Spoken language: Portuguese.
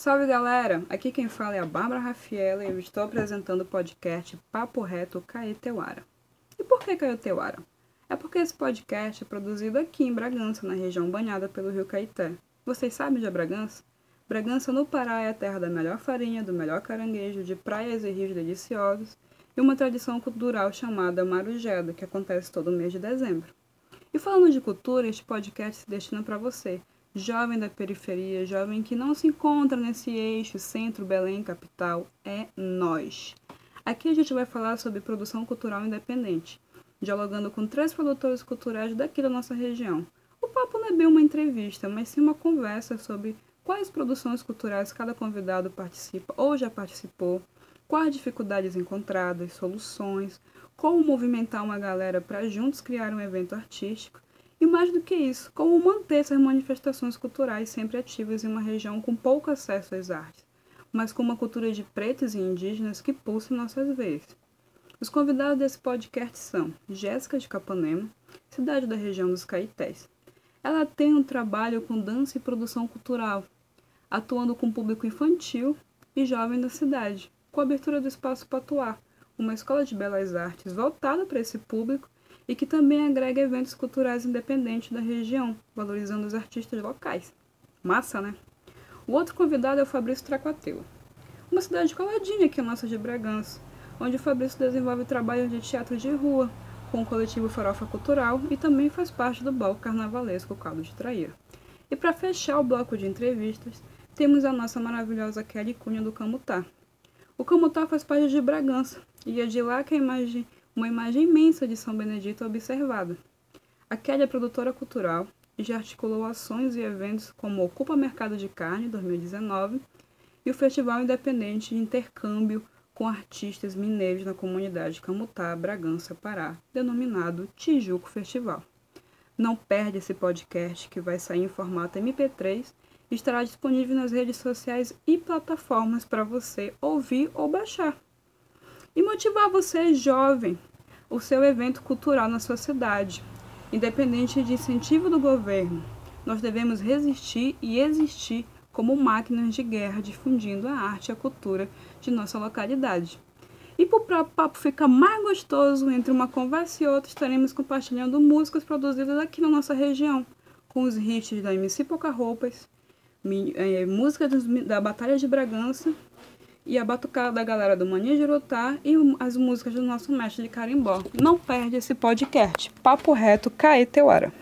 Salve galera! Aqui quem fala é a Bárbara Rafiela e eu estou apresentando o podcast Papo Reto Caeteuara. E por que Caeteuara? É porque esse podcast é produzido aqui em Bragança, na região banhada pelo rio Caeté. Vocês sabem de Bragança? Bragança no Pará é a terra da melhor farinha, do melhor caranguejo, de praias e rios deliciosos e uma tradição cultural chamada Marujeda, que acontece todo mês de dezembro. E falando de cultura, este podcast se destina para você, jovem da periferia, jovem que não se encontra nesse eixo centro-Belém capital, é nós. Aqui a gente vai falar sobre produção cultural independente, dialogando com três produtores culturais daqui da nossa região. O papo não é bem uma entrevista, mas sim uma conversa sobre quais produções culturais cada convidado participa ou já participou, quais dificuldades encontradas, soluções, como movimentar uma galera para juntos criar um evento artístico e mais do que isso, como manter essas manifestações culturais sempre ativas em uma região com pouco acesso às artes, mas com uma cultura de pretos e indígenas que pulsa nossas veias. Os convidados desse podcast são Jéssica de Capanema, cidade da região dos Caetés. Ela tem um trabalho com dança e produção cultural, atuando com público infantil e jovem da cidade, com a abertura do Espaço Patuá, uma escola de belas artes voltada para esse público e que também agrega eventos culturais independentes da região, valorizando os artistas locais. Massa, né? O outro convidado é o Fabrício Tracuateu, uma cidade coladinha aqui nossa de Bragança, onde o Fabrício desenvolve trabalhos de teatro de rua, com o coletivo Farofa Cultural e também faz parte do bloco carnavalesco Caldo de Traíra. E para fechar o bloco de entrevistas, temos a nossa maravilhosa Kelly Cunha do Camutá. O Camutá faz parte de Bragança, e é de lá que a imagem uma imagem imensa de São Benedito observada. A Kelly é produtora cultural e já articulou ações e eventos como Ocupa Mercado de Carne 2019 e o Festival Independente de Intercâmbio com Artistas Mineiros na comunidade Camutá, Bragança, Pará, denominado Tijuco Festival. Não perde esse podcast que vai sair em formato MP3 e estará disponível nas redes sociais e plataformas para você ouvir ou baixar e motivar você, jovem, o seu evento cultural na sua cidade. Independente de incentivo do governo, nós devemos resistir e existir como máquinas de guerra difundindo a arte e a cultura de nossa localidade. E para o papo ficar mais gostoso entre uma conversa e outra, estaremos compartilhando músicas produzidas aqui na nossa região, com os hits da MC Pouca Roupas, eh, música da Batalha de Bragança e a batucada da galera do Mania Jirotá e as músicas do nosso mestre de carimbó. Não perde esse podcast. Papo Reto Caeteuara.